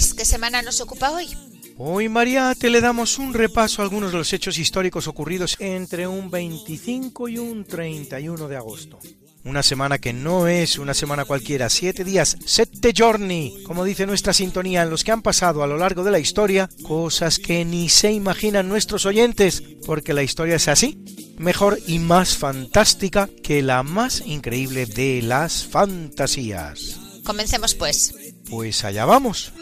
Luis, ¿qué semana nos ocupa hoy? Hoy, Mariate, le damos un repaso a algunos de los hechos históricos ocurridos entre un 25 y un 31 de agosto. Una semana que no es una semana cualquiera, siete días, sette giorni, como dice nuestra sintonía, en los que han pasado a lo largo de la historia cosas que ni se imaginan nuestros oyentes, porque la historia es así, mejor y más fantástica que la más increíble de las fantasías. Comencemos pues. Pues allá vamos.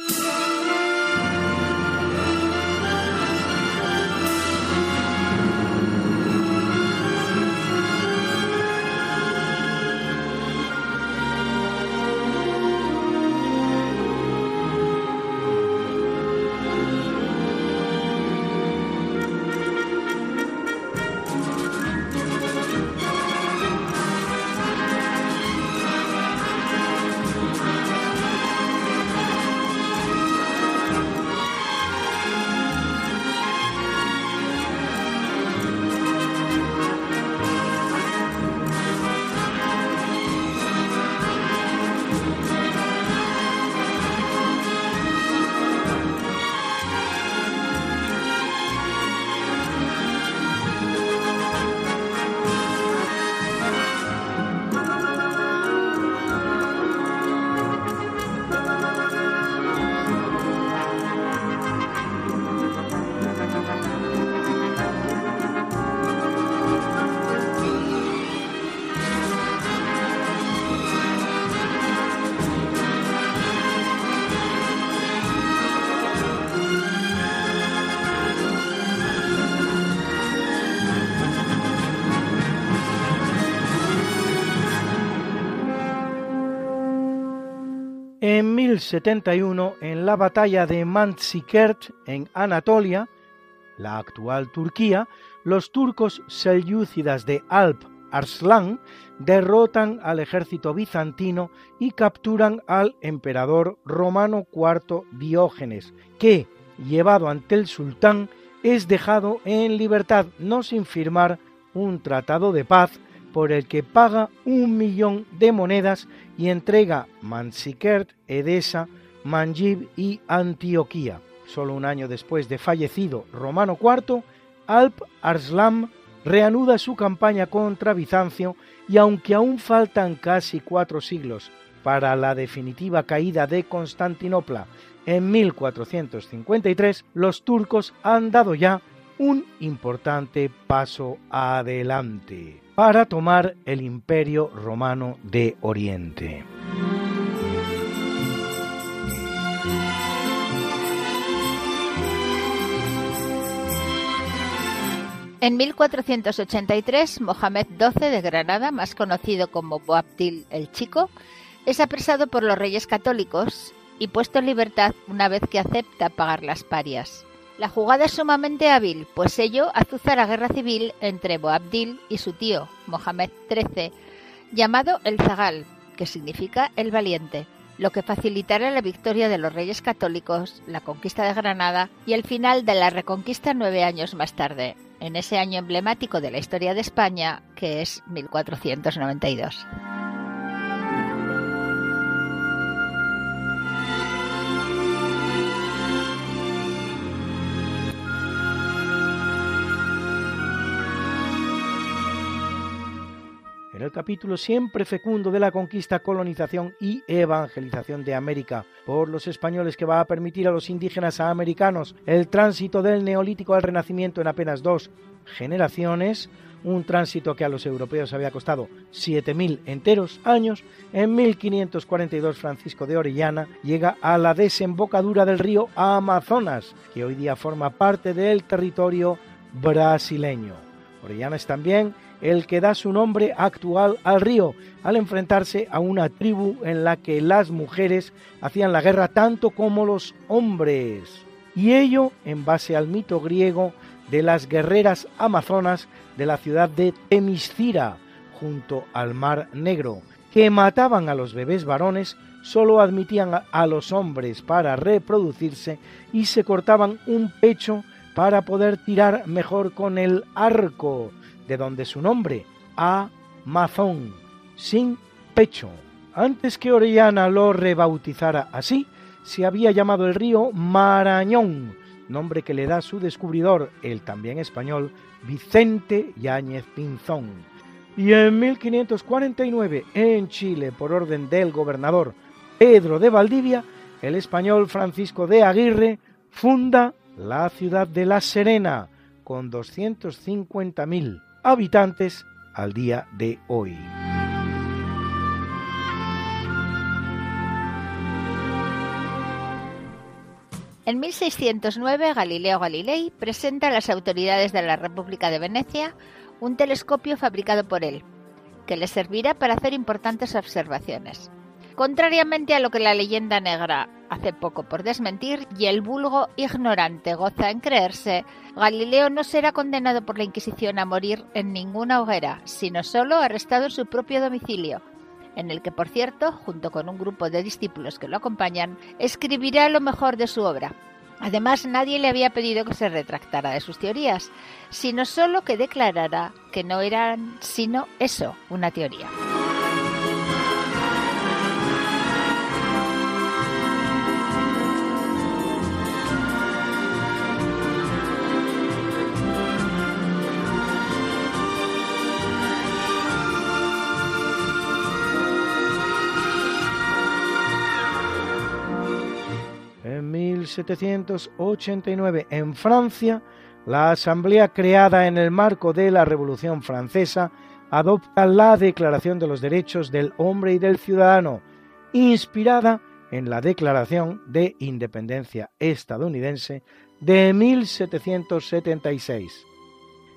En 1071, en la batalla de Manzikert, en Anatolia, la actual Turquía, los turcos selyúcidas de Alp Arslan derrotan al ejército bizantino y capturan al emperador romano IV Diógenes, que, llevado ante el sultán, es dejado en libertad, no sin firmar un tratado de paz por el que paga un millón de monedas y entrega Manzikert, Edesa, Manjib y Antioquía. Solo un año después de fallecido Romano IV, Alp Arslan reanuda su campaña contra Bizancio y aunque aún faltan casi cuatro siglos para la definitiva caída de Constantinopla en 1453, los turcos han dado ya un importante paso adelante para tomar el imperio romano de Oriente. En 1483, Mohamed XII de Granada, más conocido como Boabdil el Chico, es apresado por los reyes católicos y puesto en libertad una vez que acepta pagar las parias. La jugada es sumamente hábil, pues ello azuza la guerra civil entre Boabdil y su tío, Mohamed XIII, llamado el Zagal, que significa el valiente, lo que facilitará la victoria de los reyes católicos, la conquista de Granada y el final de la reconquista nueve años más tarde, en ese año emblemático de la historia de España, que es 1492. El capítulo siempre fecundo de la conquista, colonización y evangelización de América por los españoles que va a permitir a los indígenas americanos el tránsito del neolítico al renacimiento en apenas dos generaciones, un tránsito que a los europeos había costado 7.000 enteros años, en 1542 Francisco de Orellana llega a la desembocadura del río Amazonas, que hoy día forma parte del territorio brasileño. Orellana es también el que da su nombre actual al río, al enfrentarse a una tribu en la que las mujeres hacían la guerra tanto como los hombres. Y ello en base al mito griego de las guerreras amazonas de la ciudad de Temiscira, junto al Mar Negro, que mataban a los bebés varones, solo admitían a los hombres para reproducirse y se cortaban un pecho para poder tirar mejor con el arco, de donde su nombre, Amazón, sin pecho. Antes que Orellana lo rebautizara así, se había llamado el río Marañón, nombre que le da su descubridor, el también español, Vicente Yáñez Pinzón. Y en 1549, en Chile, por orden del gobernador Pedro de Valdivia, el español Francisco de Aguirre funda la ciudad de La Serena, con 250.000 habitantes al día de hoy. En 1609 Galileo Galilei presenta a las autoridades de la República de Venecia un telescopio fabricado por él, que le servirá para hacer importantes observaciones. Contrariamente a lo que la leyenda negra hace poco por desmentir y el vulgo ignorante goza en creerse, Galileo no será condenado por la Inquisición a morir en ninguna hoguera, sino solo arrestado en su propio domicilio, en el que, por cierto, junto con un grupo de discípulos que lo acompañan, escribirá lo mejor de su obra. Además, nadie le había pedido que se retractara de sus teorías, sino solo que declarara que no eran sino eso, una teoría. 1789, en Francia, la Asamblea creada en el marco de la Revolución Francesa adopta la Declaración de los Derechos del Hombre y del Ciudadano, inspirada en la Declaración de Independencia estadounidense de 1776.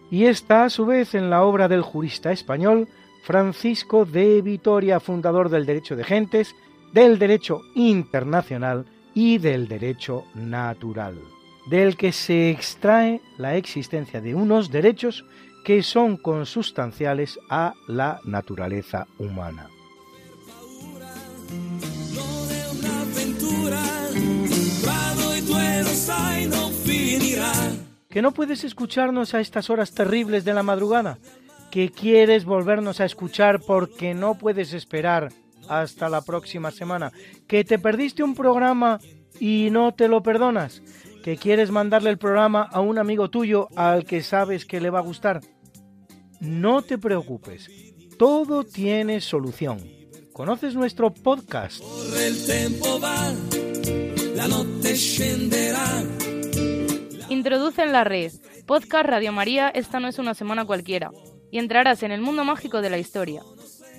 Y está a su vez en la obra del jurista español Francisco de Vitoria, fundador del derecho de gentes, del derecho internacional y del derecho natural, del que se extrae la existencia de unos derechos que son consustanciales a la naturaleza humana. ¿Que no puedes escucharnos a estas horas terribles de la madrugada? ¿Que quieres volvernos a escuchar porque no puedes esperar hasta la próxima semana? ¿Que te perdiste un programa y no te lo perdonas? ¿Que quieres mandarle el programa a un amigo tuyo al que sabes que le va a gustar? No te preocupes, todo tiene solución. ¿Conoces nuestro podcast? Introduce en la red Podcast Radio María Esta no es una semana cualquiera y entrarás en el mundo mágico de la historia,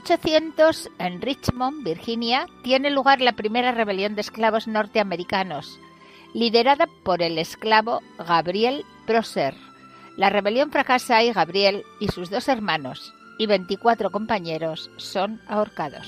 1800, en Richmond, Virginia, tiene lugar la primera rebelión de esclavos norteamericanos, liderada por el esclavo Gabriel Proser. La rebelión fracasa y Gabriel y sus dos hermanos y 24 compañeros son ahorcados.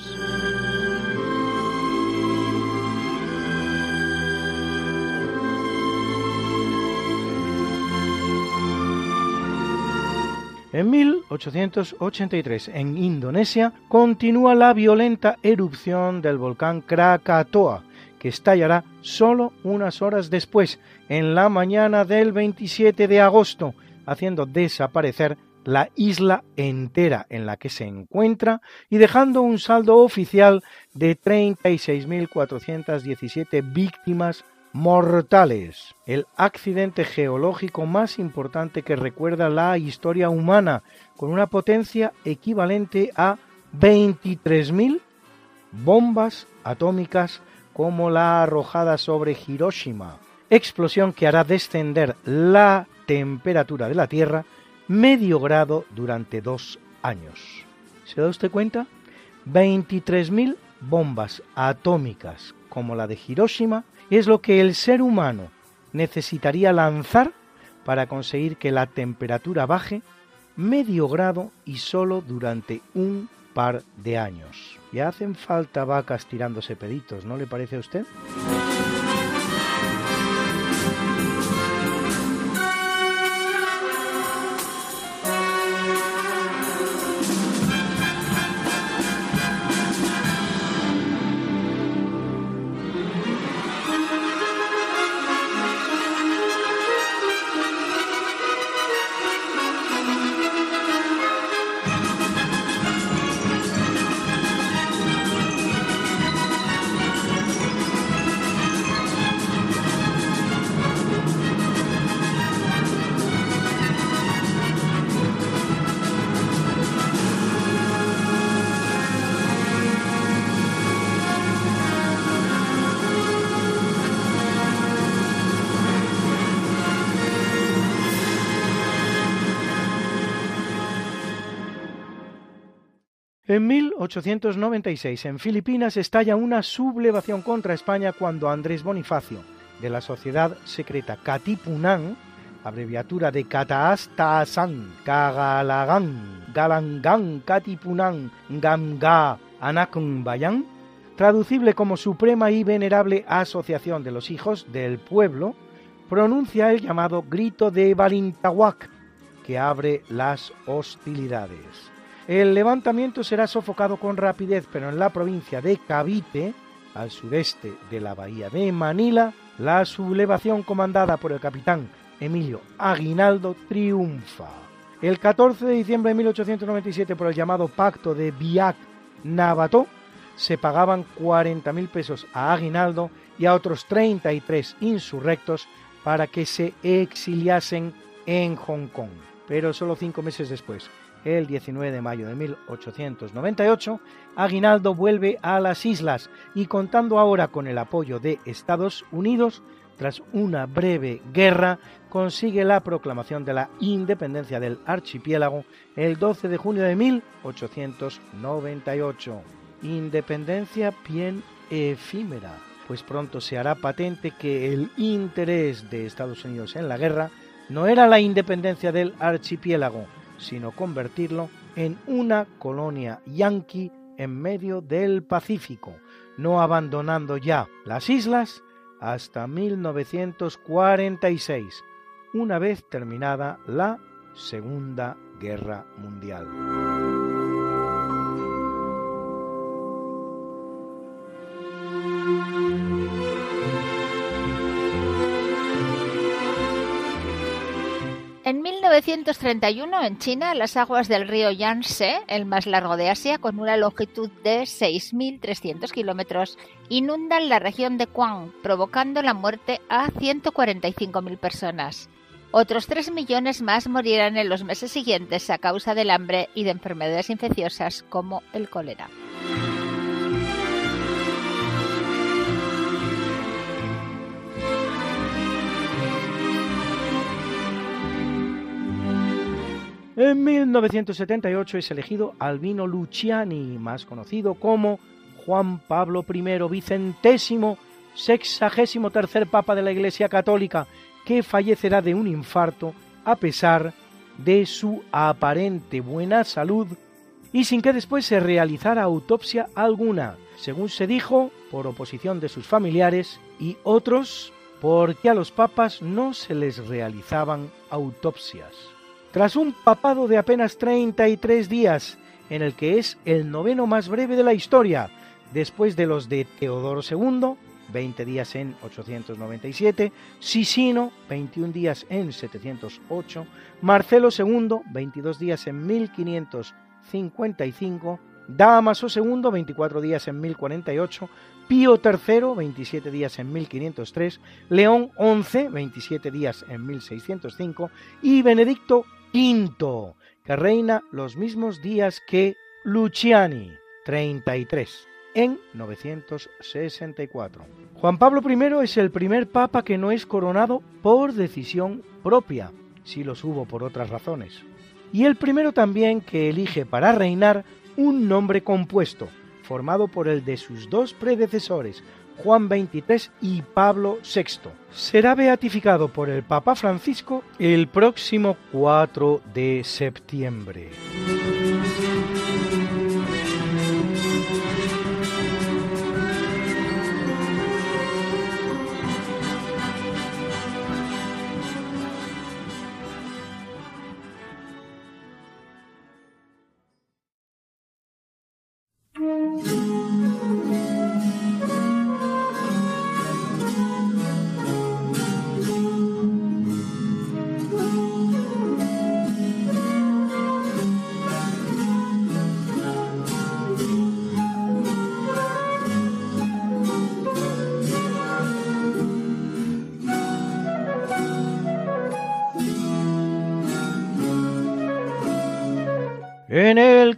En 1883, en Indonesia, continúa la violenta erupción del volcán Krakatoa, que estallará solo unas horas después, en la mañana del 27 de agosto, haciendo desaparecer la isla entera en la que se encuentra y dejando un saldo oficial de 36.417 víctimas mortales, el accidente geológico más importante que recuerda la historia humana, con una potencia equivalente a 23.000 bombas atómicas como la arrojada sobre Hiroshima, explosión que hará descender la temperatura de la Tierra medio grado durante dos años. ¿Se da usted cuenta? 23.000 bombas atómicas como la de Hiroshima es lo que el ser humano necesitaría lanzar para conseguir que la temperatura baje medio grado y solo durante un par de años. Ya hacen falta vacas tirándose peditos, ¿no le parece a usted? En 1896, en Filipinas, estalla una sublevación contra España cuando Andrés Bonifacio, de la sociedad secreta Katipunan, abreviatura de Kataastasan, Kagalagan, Galangan, Katipunan, Gamga, Bayan, traducible como Suprema y Venerable Asociación de los Hijos del Pueblo, pronuncia el llamado Grito de Balintahuac, que abre las hostilidades. El levantamiento será sofocado con rapidez, pero en la provincia de Cavite, al sureste de la bahía de Manila, la sublevación comandada por el capitán Emilio Aguinaldo triunfa. El 14 de diciembre de 1897, por el llamado Pacto de Biak Nabató, se pagaban 40.000 pesos a Aguinaldo y a otros 33 insurrectos para que se exiliasen en Hong Kong. Pero solo cinco meses después, el 19 de mayo de 1898, Aguinaldo vuelve a las islas y contando ahora con el apoyo de Estados Unidos, tras una breve guerra, consigue la proclamación de la independencia del archipiélago el 12 de junio de 1898. Independencia bien efímera, pues pronto se hará patente que el interés de Estados Unidos en la guerra no era la independencia del archipiélago, sino convertirlo en una colonia yanqui en medio del Pacífico, no abandonando ya las islas hasta 1946, una vez terminada la Segunda Guerra Mundial. En 1931, en China, las aguas del río Yangtze, el más largo de Asia, con una longitud de 6.300 kilómetros, inundan la región de Guam, provocando la muerte a 145.000 personas. Otros 3 millones más morirán en los meses siguientes a causa del hambre y de enfermedades infecciosas como el cólera. En 1978 es elegido Albino Luciani, más conocido como Juan Pablo I Vicentésimo, sexagésimo tercer Papa de la Iglesia Católica, que fallecerá de un infarto a pesar de su aparente buena salud y sin que después se realizara autopsia alguna, según se dijo, por oposición de sus familiares y otros porque a los papas no se les realizaban autopsias. Tras un papado de apenas 33 días, en el que es el noveno más breve de la historia, después de los de Teodoro II, 20 días en 897, Sisino, 21 días en 708, Marcelo II, 22 días en 1555, Damaso II, 24 días en 1048, Pío III, 27 días en 1503, León XI, 27 días en 1605 y Benedicto V, que reina los mismos días que Luciani, 33 en 964. Juan Pablo I es el primer papa que no es coronado por decisión propia, si los hubo por otras razones, y el primero también que elige para reinar un nombre compuesto, formado por el de sus dos predecesores, Juan XXIII y Pablo VI. Será beatificado por el Papa Francisco el próximo 4 de septiembre.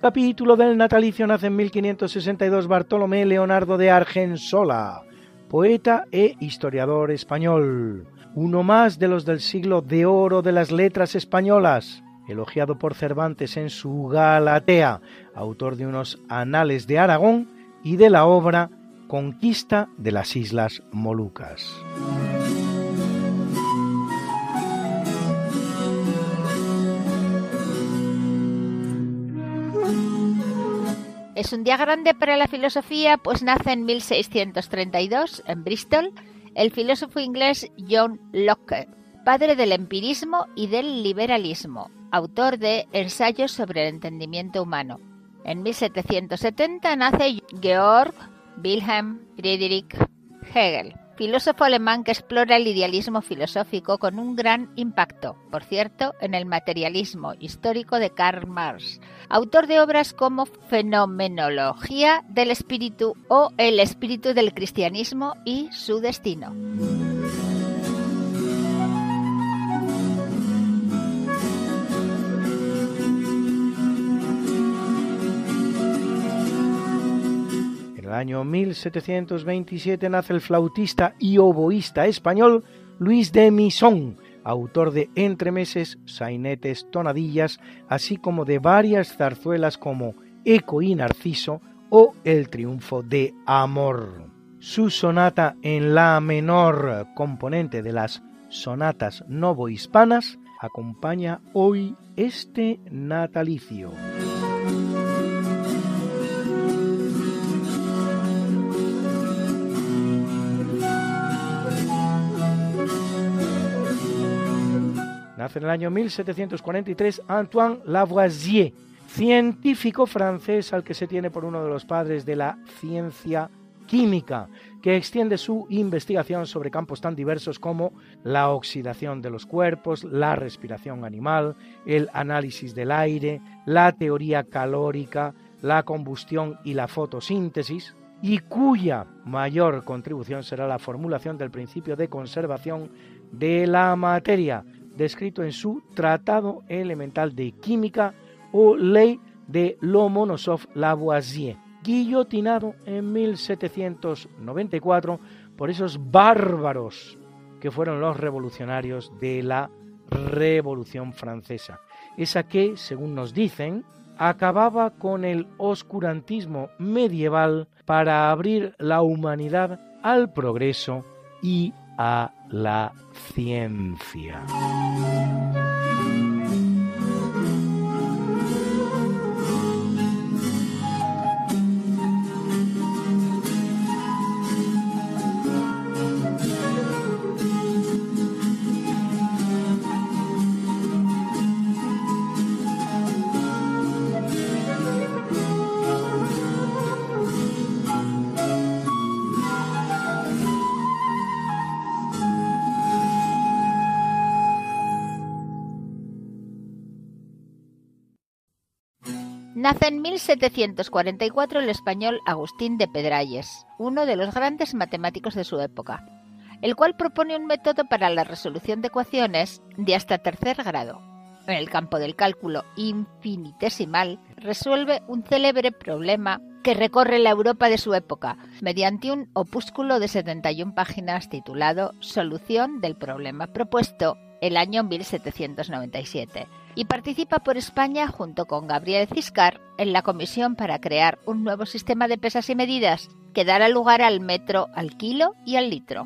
Capítulo del natalicio nace en 1562 Bartolomé Leonardo de Argensola, poeta e historiador español, uno más de los del siglo de oro de las letras españolas, elogiado por Cervantes en su Galatea, autor de unos Anales de Aragón y de la obra Conquista de las Islas Molucas. Es un día grande para la filosofía, pues nace en 1632 en Bristol el filósofo inglés John Locke, padre del empirismo y del liberalismo, autor de Ensayos sobre el entendimiento humano. En 1770 nace Georg Wilhelm Friedrich Hegel, filósofo alemán que explora el idealismo filosófico con un gran impacto, por cierto, en el materialismo histórico de Karl Marx, autor de obras como Fenomenología del Espíritu o El Espíritu del Cristianismo y su Destino. Año 1727 nace el flautista y oboísta español Luis de Misón, autor de entremeses, sainetes, tonadillas, así como de varias zarzuelas como Eco y Narciso o El triunfo de Amor. Su sonata en la menor, componente de las sonatas novohispanas, acompaña hoy este natalicio. En el año 1743 Antoine Lavoisier, científico francés al que se tiene por uno de los padres de la ciencia química, que extiende su investigación sobre campos tan diversos como la oxidación de los cuerpos, la respiración animal, el análisis del aire, la teoría calórica, la combustión y la fotosíntesis, y cuya mayor contribución será la formulación del principio de conservación de la materia, descrito en su Tratado Elemental de Química o Ley de Lomonosov-Lavoisier, guillotinado en 1794 por esos bárbaros que fueron los revolucionarios de la Revolución Francesa, esa que, según nos dicen, acababa con el oscurantismo medieval para abrir la humanidad al progreso y a la ciencia. Nace en 1744 el español Agustín de Pedralles, uno de los grandes matemáticos de su época, el cual propone un método para la resolución de ecuaciones de hasta tercer grado. En el campo del cálculo infinitesimal resuelve un célebre problema que recorre la Europa de su época mediante un opúsculo de 71 páginas titulado Solución del problema propuesto el año 1797 y participa por España junto con Gabriel Ciscar en la comisión para crear un nuevo sistema de pesas y medidas que dará lugar al metro, al kilo y al litro.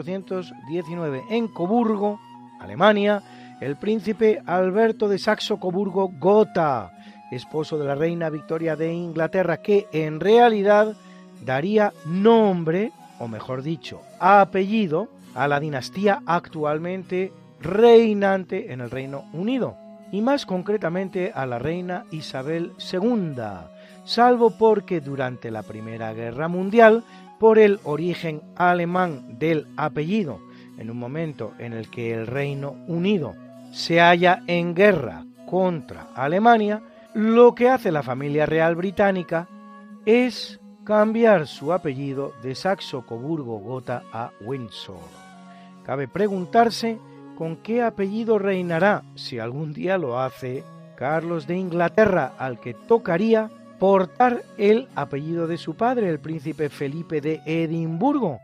1819 en Coburgo, Alemania, el príncipe Alberto de Saxo-Coburgo-Gotha, esposo de la reina Victoria de Inglaterra, que en realidad daría nombre, o mejor dicho, apellido, a la dinastía actualmente reinante en el Reino Unido, y más concretamente a la reina Isabel II, salvo porque durante la Primera Guerra Mundial, por el origen alemán del apellido, en un momento en el que el Reino Unido se halla en guerra contra Alemania, lo que hace la familia real británica es cambiar su apellido de Saxo-Coburgo-Gotha a Windsor. Cabe preguntarse con qué apellido reinará, si algún día lo hace, Carlos de Inglaterra, al que tocaría portar el apellido de su padre, el príncipe Felipe de Edimburgo,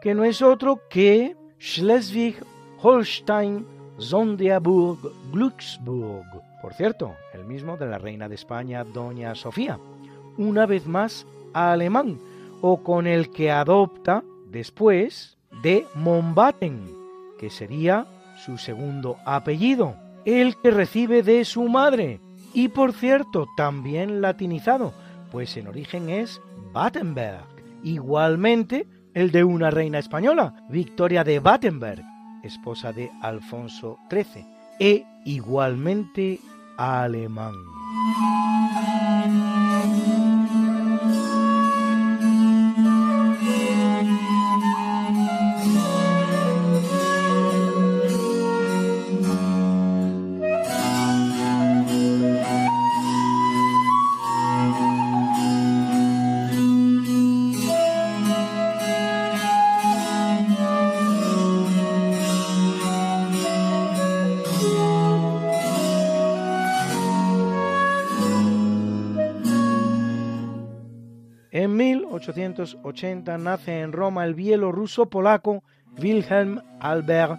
que no es otro que Schleswig-Holstein, Sonderburg, Glücksburg. Por cierto, el mismo de la reina de España, doña Sofía. Una vez más alemán, o con el que adopta después de Mombaten, que sería su segundo apellido, el que recibe de su madre, y por cierto también latinizado, pues en origen es Battenberg. Igualmente el de una reina española, Victoria de Battenberg, esposa de Alfonso XIII, e igualmente alemán. 1880 nace en Roma el bielorruso polaco Wilhelm Albert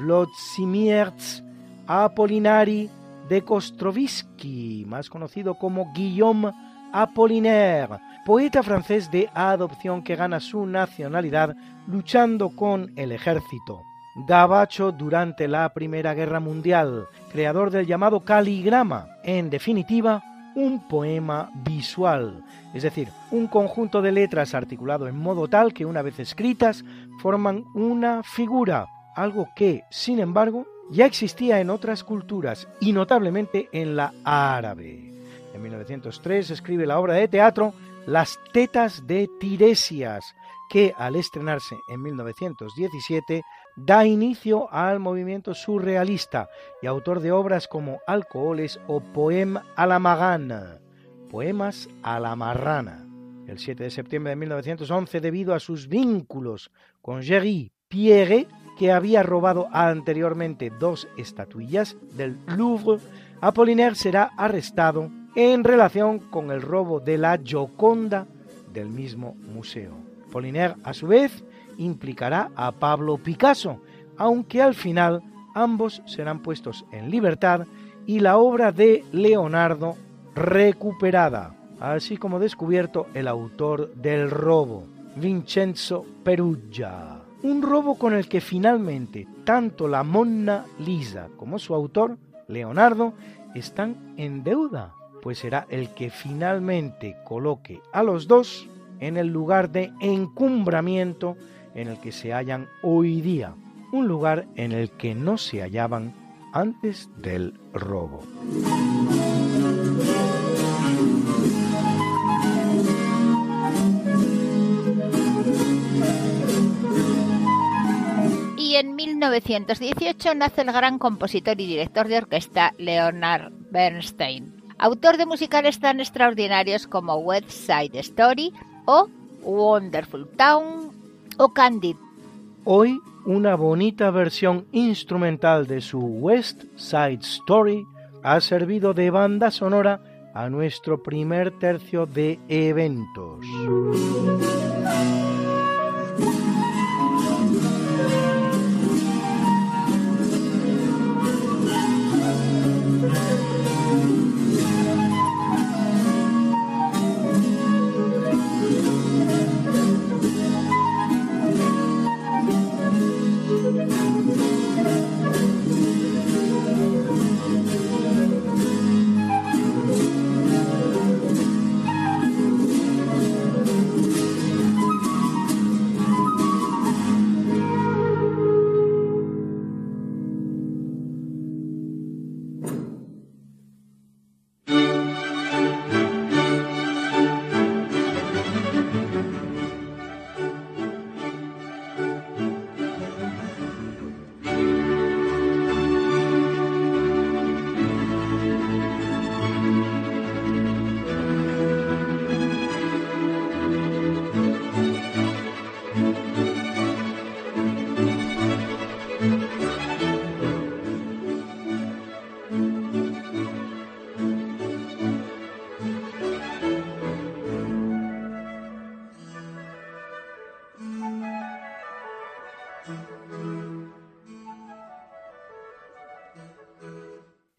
Włodzimierz Apolinari de Kostrowisky, más conocido como Guillaume Apollinaire, poeta francés de adopción que gana su nacionalidad luchando con el ejército. Gabacho durante la Primera Guerra Mundial, creador del llamado caligrama, en definitiva, un poema visual, es decir, un conjunto de letras articulado en modo tal que una vez escritas forman una figura, algo que, sin embargo, ya existía en otras culturas y notablemente en la árabe. En 1903 escribe la obra de teatro Las tetas de Tiresias, que al estrenarse en 1917 da inicio al movimiento surrealista y autor de obras como Alcoholes o Poem a la Magana, Poemas a la Marrana. El 7 de septiembre de 1911, debido a sus vínculos con Géry Pierre, que había robado anteriormente dos estatuillas del Louvre, Apollinaire será arrestado en relación con el robo de la Gioconda del mismo museo. Apollinaire, a su vez, implicará a Pablo Picasso, aunque al final ambos serán puestos en libertad y la obra de Leonardo recuperada, así como descubierto el autor del robo, Vincenzo Perugia. Un robo con el que finalmente tanto la Monna Lisa como su autor, Leonardo, están en deuda, pues será el que finalmente coloque a los dos en el lugar de encumbramiento en el que se hallan hoy día, un lugar en el que no se hallaban antes del robo. Y en 1918 nace el gran compositor y director de orquesta Leonard Bernstein, autor de musicales tan extraordinarios como West Side Story o Wonderful Town o Candid. Hoy una bonita versión instrumental de su West Side Story ha servido de banda sonora a nuestro primer tercio de eventos.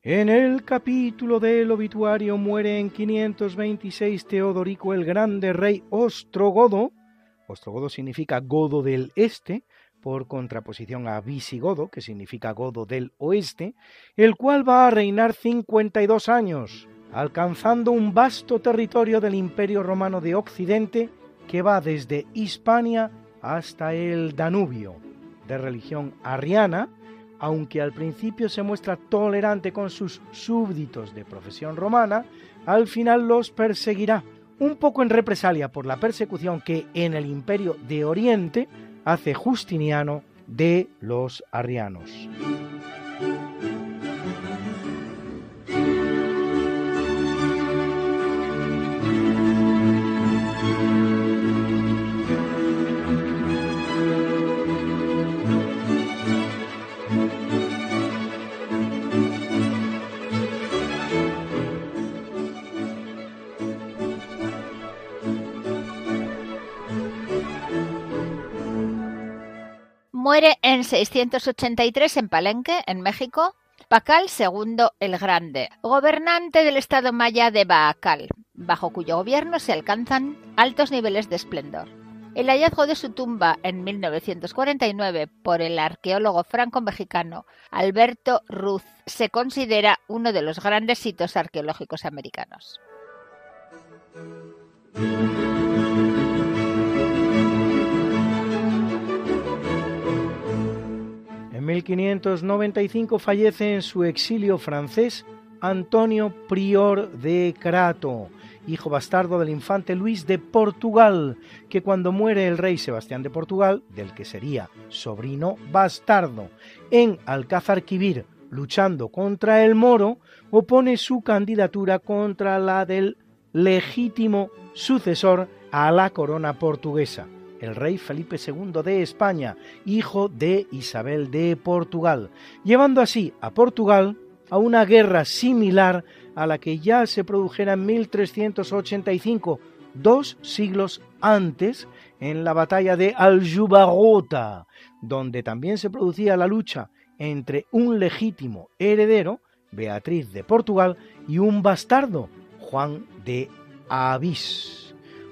En el capítulo del obituario muere en 526 Teodorico el Grande, rey ostrogodo. Ostrogodo significa godo del este, por contraposición a visigodo, que significa godo del oeste, el cual va a reinar 52 años, alcanzando un vasto territorio del Imperio Romano de Occidente que va desde Hispania hasta el Danubio, de religión arriana, aunque al principio se muestra tolerante con sus súbditos de profesión romana, al final los perseguirá, un poco en represalia por la persecución que en el imperio de Oriente hace Justiniano de los arrianos. Muere en 683 en Palenque, en México, Pacal II el Grande, gobernante del estado maya de Baakal, bajo cuyo gobierno se alcanzan altos niveles de esplendor. El hallazgo de su tumba en 1949 por el arqueólogo franco-mexicano Alberto Ruz se considera uno de los grandes hitos arqueológicos americanos. 1595 fallece en su exilio francés Antonio Prior de Crato, hijo bastardo del infante Luis de Portugal, que cuando muere el rey Sebastián de Portugal, del que sería sobrino bastardo, en Alcázar Quibir, luchando contra el moro, opone su candidatura contra la del legítimo sucesor a la corona portuguesa, el rey Felipe II de España, hijo de Isabel de Portugal, llevando así a Portugal a una guerra similar a la que ya se produjera en 1385, dos siglos antes, en la batalla de Aljubarrota, donde también se producía la lucha entre un legítimo heredero, Beatriz de Portugal, y un bastardo, Juan de Avís,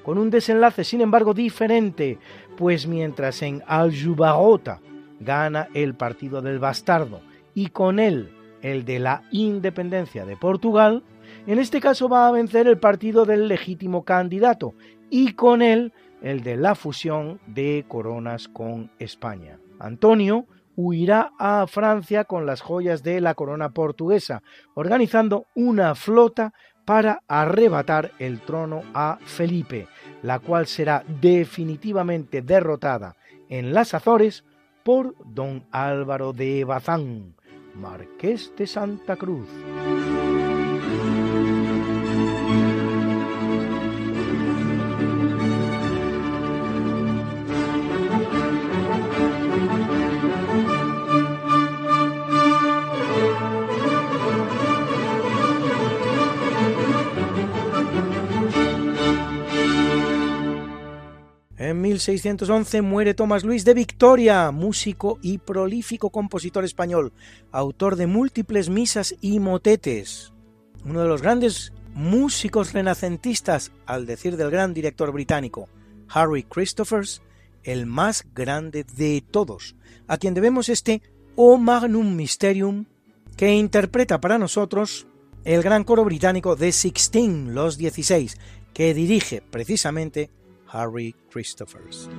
con un desenlace sin embargo diferente, pues mientras en Aljubarrota gana el partido del bastardo y con él el de la independencia de Portugal, en este caso va a vencer el partido del legítimo candidato y con él el de la fusión de coronas con España. Antonio huirá a Francia con las joyas de la corona portuguesa, organizando una flota para arrebatar el trono a Felipe, la cual será definitivamente derrotada en las Azores por don Álvaro de Bazán, Marqués de Santa Cruz. 1611 muere Tomás Luis de Victoria, músico y prolífico compositor español, autor de múltiples misas y motetes. Uno de los grandes músicos renacentistas, al decir del gran director británico Harry Christophers, el más grande de todos, a quien debemos este O Magnum Mysterium, que interpreta para nosotros el gran coro británico de Sixteen, los 16, que dirige precisamente Harry Christophers.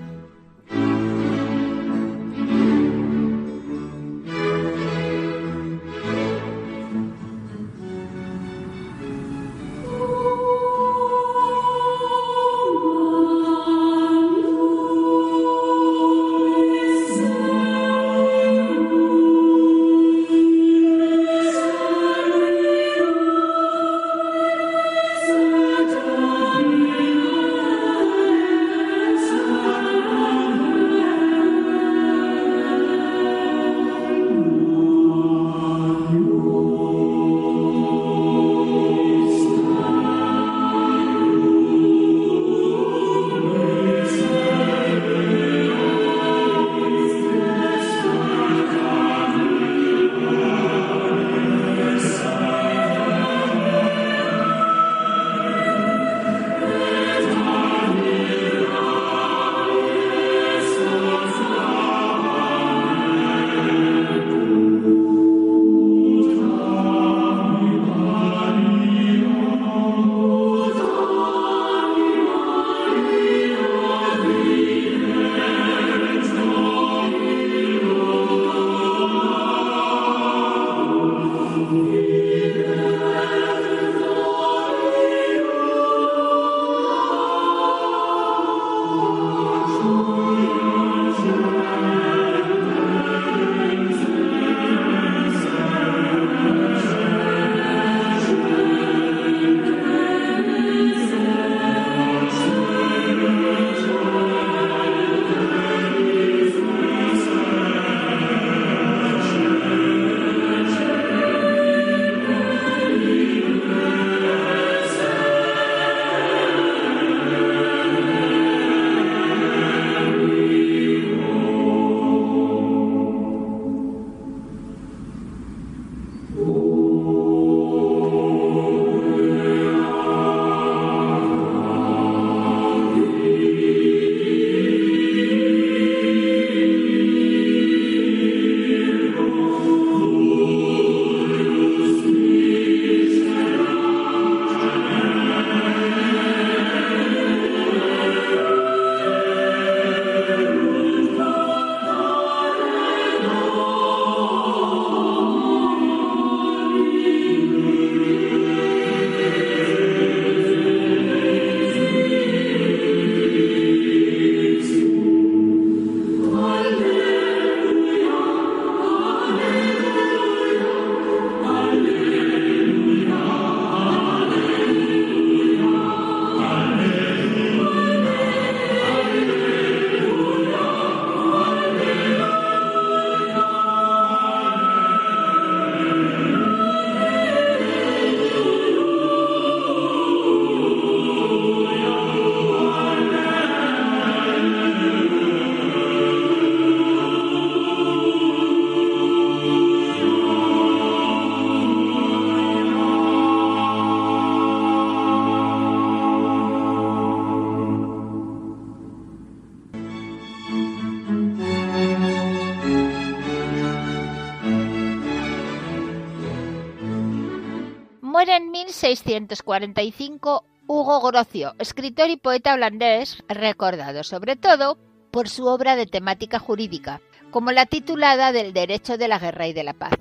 1645 Hugo Grocio, escritor y poeta holandés, recordado sobre todo por su obra de temática jurídica, como la titulada del Derecho de la Guerra y de la Paz.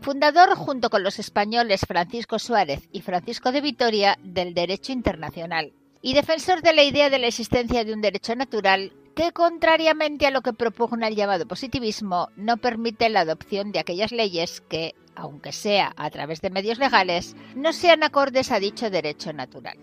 Fundador, junto con los españoles Francisco Suárez y Francisco de Vitoria, del Derecho Internacional, y defensor de la idea de la existencia de un derecho natural que, contrariamente a lo que propugna el llamado positivismo, no permite la adopción de aquellas leyes que, aunque sea a través de medios legales, no sean acordes a dicho derecho natural.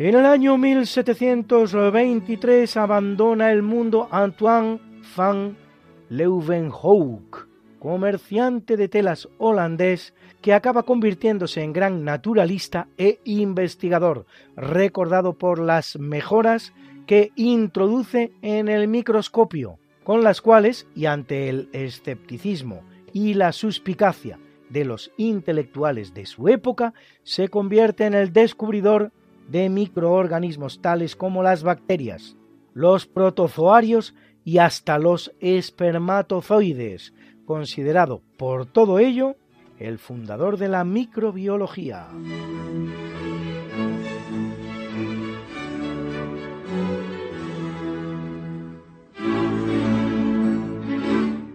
En el año 1723 abandona el mundo Antoine van Leeuwenhoek, comerciante de telas holandés que acaba convirtiéndose en gran naturalista e investigador, recordado por las mejoras que introduce en el microscopio, con las cuales, y ante el escepticismo y la suspicacia de los intelectuales de su época, se convierte en el descubridor de microorganismos tales como las bacterias, los protozoarios y hasta los espermatozoides, considerado por todo ello el fundador de la microbiología.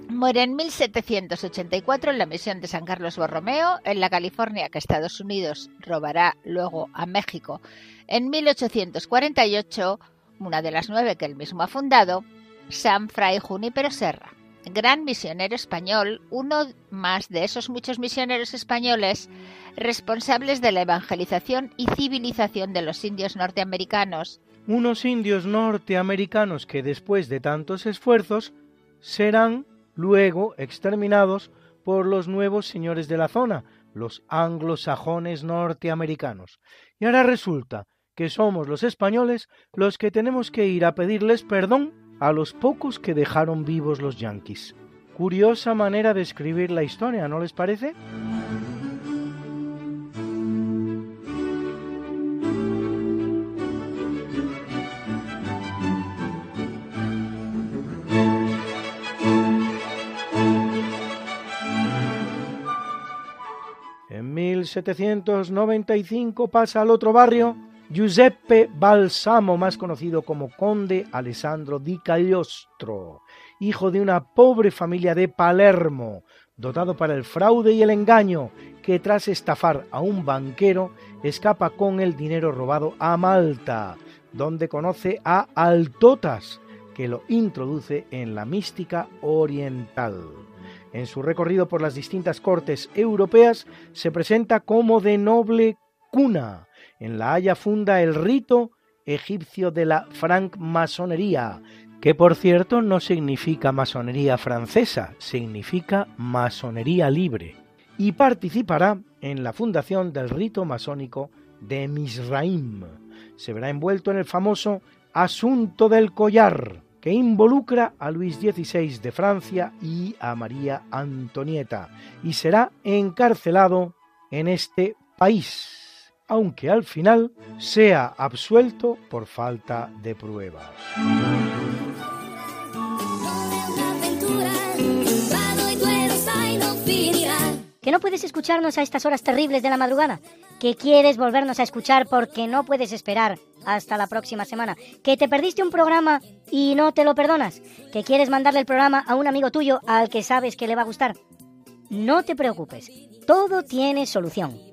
Muere en 1784 en la misión de San Carlos Borromeo, en la California que Estados Unidos robará luego a México. En 1848, una de las nueve que él mismo ha fundado, San Fray Junípero Serra, gran misionero español, uno más de esos muchos misioneros españoles responsables de la evangelización y civilización de los indios norteamericanos. Unos indios norteamericanos que después de tantos esfuerzos serán luego exterminados por los nuevos señores de la zona, los anglosajones norteamericanos. Y ahora resulta que somos los españoles los que tenemos que ir a pedirles perdón a los pocos que dejaron vivos los yanquis. Curiosa manera de escribir la historia, ¿no les parece? En 1795 pasa al otro barrio Giuseppe Balsamo, más conocido como Conde Alessandro di Cagliostro, hijo de una pobre familia de Palermo, dotado para el fraude y el engaño, que tras estafar a un banquero escapa con el dinero robado a Malta, donde conoce a Altotas, que lo introduce en la mística oriental. En su recorrido por las distintas cortes europeas se presenta como de noble cuna. En La Haya funda el rito egipcio de la francmasonería, que por cierto no significa masonería francesa, significa masonería libre, y participará en la fundación del rito masónico de Misraim. Se verá envuelto en el famoso Asunto del Collar, que involucra a Luis XVI de Francia y a María Antonieta, y será encarcelado en este país, aunque al final sea absuelto por falta de pruebas. ¿Que no puedes escucharnos a estas horas terribles de la madrugada? ¿Que quieres volvernos a escuchar porque no puedes esperar hasta la próxima semana? ¿Que te perdiste un programa y no te lo perdonas? ¿Que quieres mandarle el programa a un amigo tuyo al que sabes que le va a gustar? No te preocupes, todo tiene solución.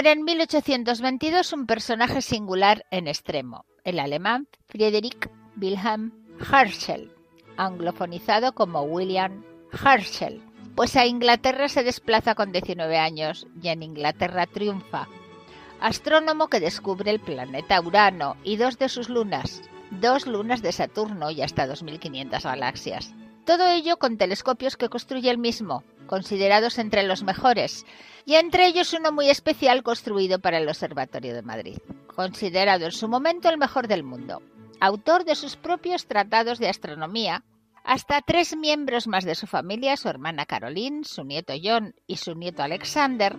Muere en 1822 un personaje singular en extremo, el alemán Friedrich Wilhelm Herschel, anglofonizado como William Herschel, pues a Inglaterra se desplaza con 19 años y en Inglaterra triunfa. Astrónomo que descubre el planeta Urano y dos de sus lunas, dos lunas de Saturno y hasta 2.500 galaxias. Todo ello con telescopios que construye él mismo, considerados entre los mejores, y entre ellos uno muy especial construido para el Observatorio de Madrid, considerado en su momento el mejor del mundo. Autor de sus propios tratados de astronomía, hasta tres miembros más de su familia, su hermana Caroline, su nieto John y su nieto Alexander,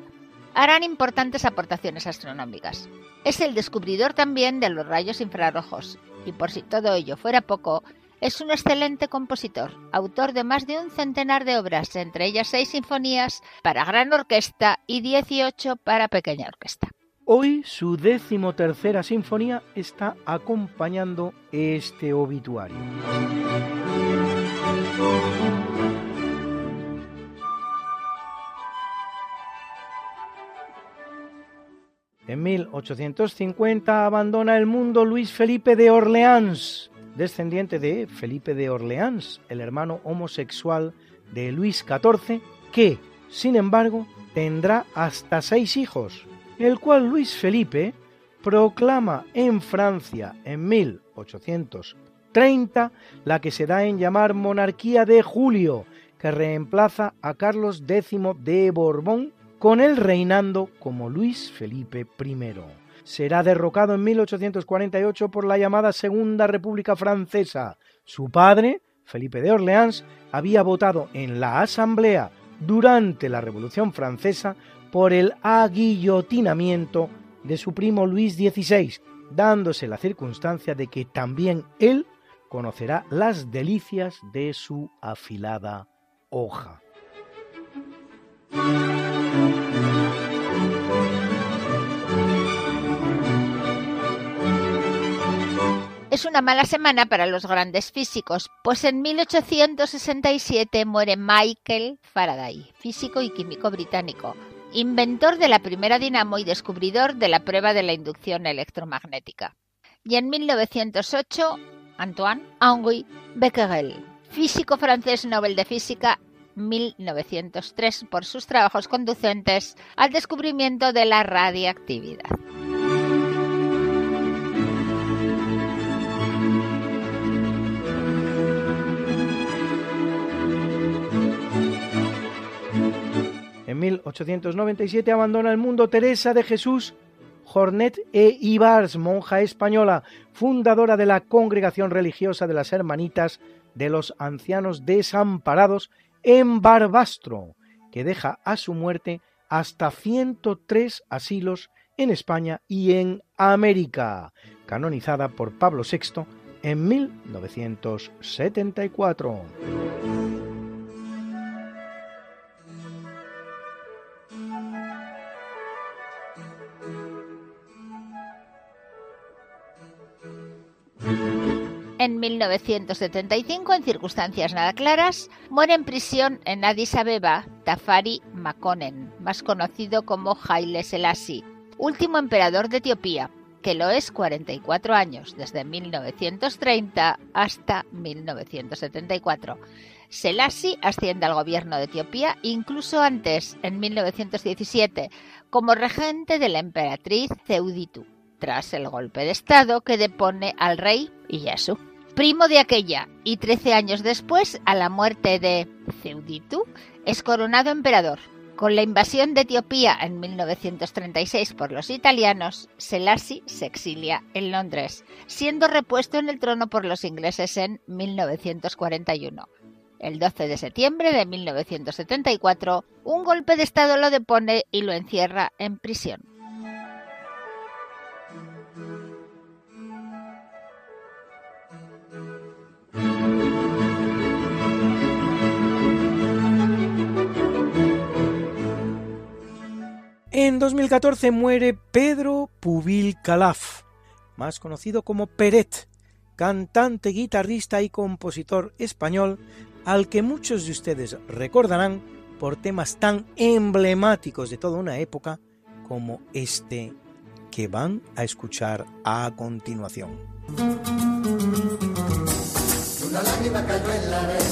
harán importantes aportaciones astronómicas. Es el descubridor también de los rayos infrarrojos, y por si todo ello fuera poco, es un excelente compositor, autor de más de un centenar de obras, entre ellas seis sinfonías para gran orquesta y 18 para pequeña orquesta. Hoy su decimotercera sinfonía está acompañando este obituario. En 1850 abandona el mundo Luis Felipe de Orleans, descendiente de Felipe de Orleans, el hermano homosexual de Luis XIV, que, sin embargo, tendrá hasta seis hijos, el cual Luis Felipe proclama en Francia en 1830 la que se da en llamar monarquía de Julio, que reemplaza a Carlos X de Borbón, con él reinando como Luis Felipe I será derrocado en 1848 por la llamada Segunda República Francesa. Su padre, Felipe de Orleans, había votado en la Asamblea durante la Revolución Francesa por el aguillotinamiento de su primo Luis XVI, dándose la circunstancia de que también él conocerá las delicias de su afilada hoja. Es una mala semana para los grandes físicos, pues en 1867 muere Michael Faraday, físico y químico británico, inventor de la primera dinamo y descubridor de la prueba de la inducción electromagnética. Y en 1908, Antoine Henri Becquerel, físico francés Nobel de Física 1903 por sus trabajos conducentes al descubrimiento de la radiactividad. En 1897 abandona el mundo Teresa de Jesús Jornet e Ibars, monja española, fundadora de la Congregación Religiosa de las Hermanitas de los Ancianos Desamparados en Barbastro, que deja a su muerte hasta 103 asilos en España y en América, canonizada por Pablo VI en 1974. En 1975, en circunstancias nada claras, muere en prisión en Addis Abeba Tafari Makonnen, más conocido como Haile Selassie, último emperador de Etiopía, que lo es 44 años, desde 1930 hasta 1974. Selassie asciende al gobierno de Etiopía incluso antes, en 1917, como regente de la emperatriz Ceuditu, tras el golpe de Estado que depone al rey Iyasu primo de aquella, y trece años después, a la muerte de Ceuditu, es coronado emperador. Con la invasión de Etiopía en 1936 por los italianos, Selassie se exilia en Londres, siendo repuesto en el trono por los ingleses en 1941. El 12 de septiembre de 1974, un golpe de Estado lo depone y lo encierra en prisión. En 2014 muere Pedro Pubil Calaf, más conocido como Peret, cantante, guitarrista y compositor español al que muchos de ustedes recordarán por temas tan emblemáticos de toda una época como este que van a escuchar a continuación. Una lágrima cayó en la arena,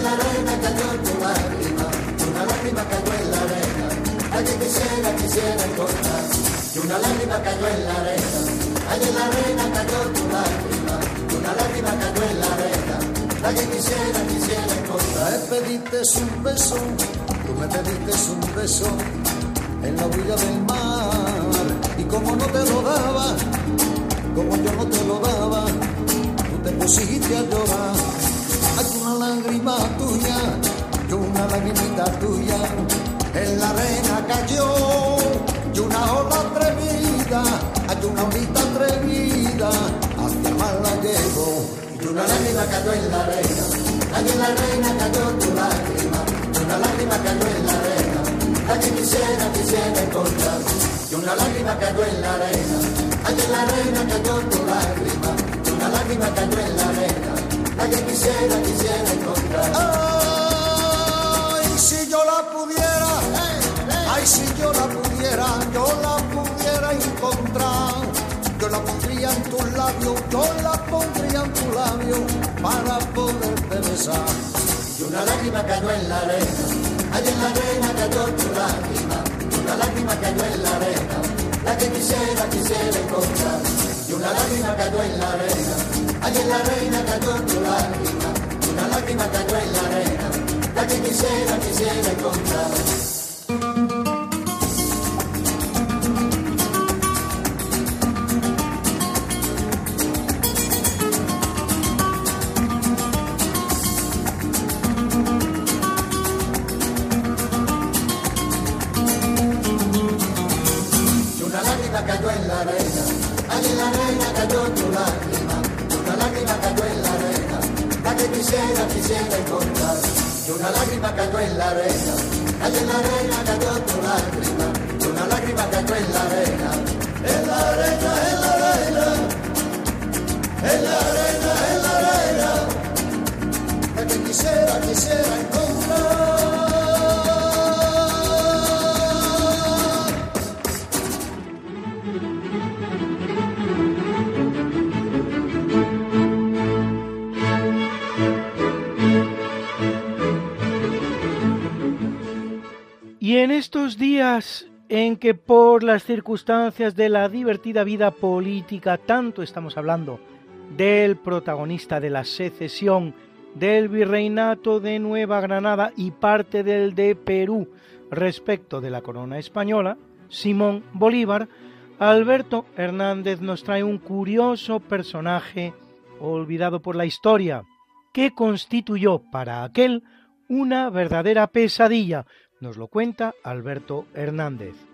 la arena cayó tu lágrima, una lágrima cayó en la arena, allí quisiera, quisiera encontrar. Y una lágrima cayó en la arena, allí en la arena cayó tu lágrima, una lágrima cayó en la arena, allí quisiera, quisiera encontrar. Me pediste un beso, tú me pediste un beso en la orilla del mar, y como no te lo daba, como yo no te lo daba, te pusiste a llorar. Hay una lágrima tuya, y una lagrimita tuya, en la arena cayó, y una ola atrevida, hay una olita atrevida, el mar la llevo, y una lágrima cayó en la arena, allí en la arena cayó tu lágrima, y una lágrima cayó en la arena, allí quisiera, quisiera encontrar, y una lágrima cayó en la arena, allí en la arena cayó tu lágrima, una lágrima cayó en la arena, que quisiera, quisiera encontrar. Ay, si yo la pudiera, ay, si yo la pudiera, yo la pudiera encontrar. Yo la pondría en tus labios, yo la pondría en tu labio para poderte besar. Y una lágrima cayó en la arena, allí en la arena cayó tu lágrima, una lágrima cayó en la arena, la que quisiera, quisiera encontrar y una lágrima cayó en la arena. Allí en la arena cayó tu lágrima, una lágrima cayó en la arena, la que quisiera, quisiera encontrar. Que por las circunstancias de la divertida vida política tanto estamos hablando del protagonista de la secesión, del virreinato de Nueva Granada y parte del de Perú respecto de la corona española, Simón Bolívar, Alberto Hernández nos trae un curioso personaje olvidado por la historia, que constituyó para aquel una verdadera pesadilla, nos lo cuenta Alberto Hernández.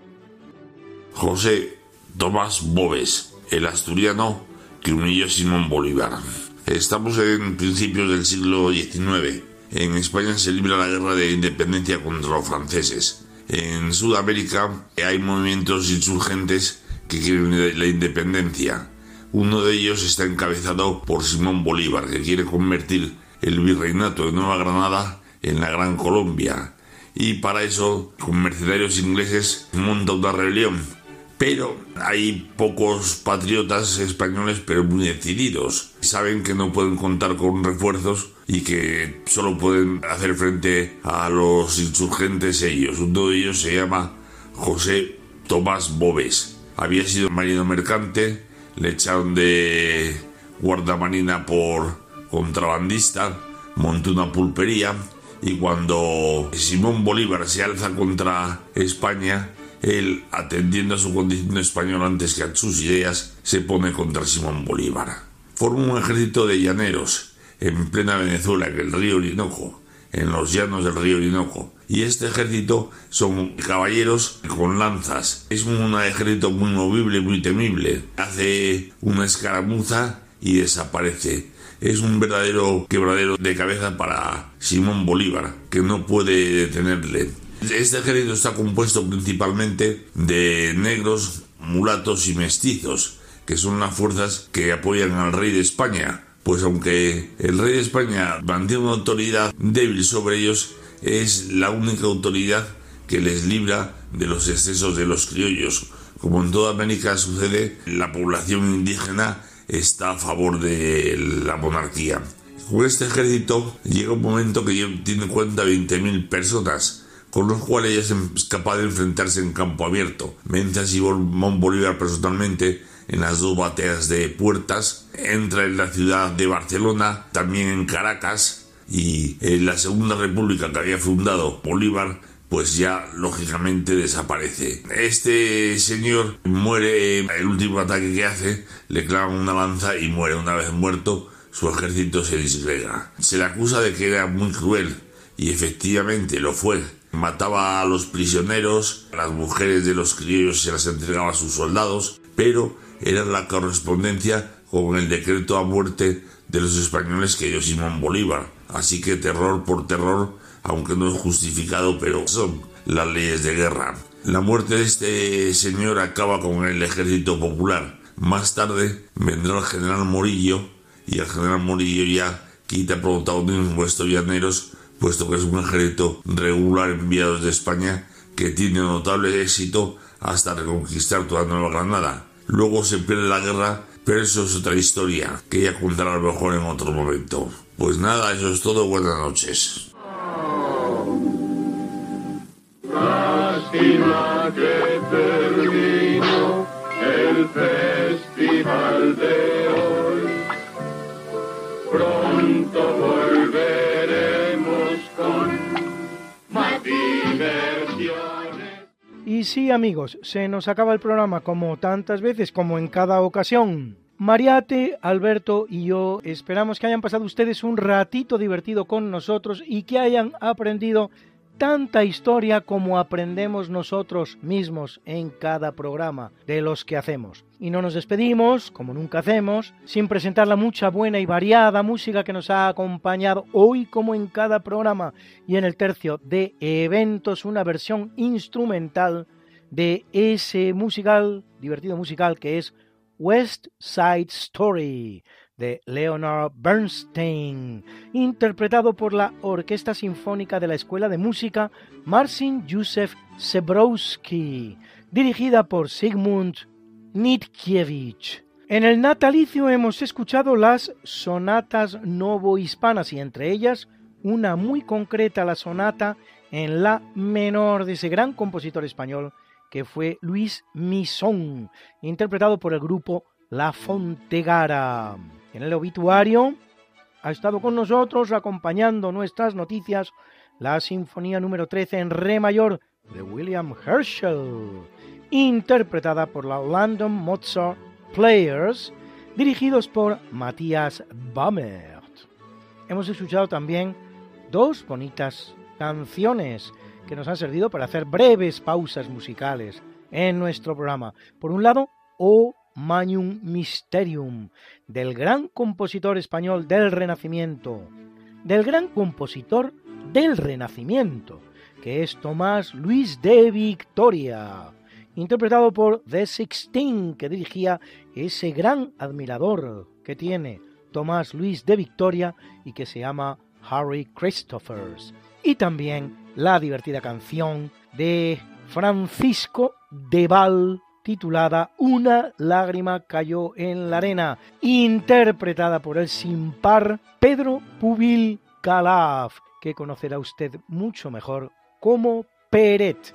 José Tomás Bobes, el asturiano que humilló a Simón Bolívar. Estamos en principios del siglo XIX. En España se libra la guerra de independencia contra los franceses. En Sudamérica hay movimientos insurgentes que quieren la independencia. Uno de ellos está encabezado por Simón Bolívar, que quiere convertir el virreinato de Nueva Granada en la Gran Colombia. Y para eso, con mercenarios ingleses, monta una rebelión. Pero hay pocos patriotas españoles, pero muy decididos. Saben que no pueden contar con refuerzos y que solo pueden hacer frente a los insurgentes ellos. Uno de ellos se llama José Tomás Bobes. Había sido marino mercante, le echaron de guardamarina por contrabandista, montó una pulpería y cuando Simón Bolívar se alza contra España, él, atendiendo a su condición español antes que a sus ideas, se pone contra Simón Bolívar. Forma un ejército de llaneros en plena Venezuela, en el río Orinoco, en los llanos del río Orinoco. Y este ejército son caballeros con lanzas. Es un ejército muy movible, muy temible. Hace una escaramuza y desaparece. Es un verdadero quebradero de cabeza para Simón Bolívar, que no puede detenerle. Este ejército está compuesto principalmente de negros, mulatos y mestizos, que son las fuerzas que apoyan al rey de España. Pues aunque el rey de España mantiene una autoridad débil sobre ellos, es la única autoridad que les libra de los excesos de los criollos. Como en toda América sucede, la población indígena está a favor de la monarquía. Con este ejército llega un momento que tiene en cuenta 20.000 personas, con los cuales ella es capaz de enfrentarse en campo abierto. Así Simón Bolívar personalmente en las dos bateas de puertas, entra en la ciudad de Barcelona, también en Caracas, y en la Segunda República que había fundado Bolívar pues ya lógicamente desaparece. Este señor muere, el último ataque que hace, le clavan una lanza y muere. Una vez muerto, su ejército se disgrega. Se le acusa de que era muy cruel, y efectivamente lo fue. Mataba a los prisioneros, a las mujeres de los criollos se las entregaba a sus soldados, pero era la correspondencia con el decreto a muerte de los españoles que dio Simón Bolívar. Así que terror por terror aunque no es justificado, pero son las leyes de guerra. La muerte de este señor acaba con el ejército popular. Más tarde vendrá el general Morillo y el general Morillo ya quita protagonismo a estos llaneros, puesto que es un ejército regular enviado de España que tiene notable éxito hasta reconquistar toda Nueva Granada. Luego se pierde la guerra, pero eso es otra historia que ya contará a lo mejor en otro momento. Pues nada, eso es todo. Buenas noches. Y sí, amigos, se nos acaba el programa como tantas veces, como en cada ocasión. Mariate, Alberto y yo esperamos que hayan pasado ustedes un ratito divertido con nosotros y que hayan aprendido tanta historia como aprendemos nosotros mismos en cada programa de los que hacemos. Y no nos despedimos, como nunca hacemos, sin presentar la mucha buena y variada música que nos ha acompañado hoy como en cada programa y en el tercio de eventos, una versión instrumental de ese musical, divertido musical que es West Side Story de Leonard Bernstein, interpretado por la Orquesta Sinfónica de la Escuela de Música Marcin Józef Zebrowski, dirigida por Sigmund Nitkiewicz. En el natalicio hemos escuchado las sonatas novohispanas y entre ellas una muy concreta, la sonata en la menor de ese gran compositor español que fue Luis Misón, interpretado por el grupo La Fontegara. En el obituario ha estado con nosotros acompañando nuestras noticias la Sinfonía número 13 en Re mayor de William Herschel, interpretada por la London Mozart Players, dirigidos por Matthias Bammert. Hemos escuchado también dos bonitas canciones que nos han servido para hacer breves pausas musicales en nuestro programa. Por un lado, O Magnum Mysterium, del gran compositor español del Renacimiento, del gran compositor del Renacimiento, que es Tomás Luis de Victoria, interpretado por The Sixteen, que dirigía ese gran admirador que tiene Tomás Luis de Victoria y que se llama Harry Christophers. Y también la divertida canción de Francisco de Val titulada Una lágrima cayó en la arena, interpretada por el sin par Pedro Pubil Calaf, que conocerá usted mucho mejor como Peret.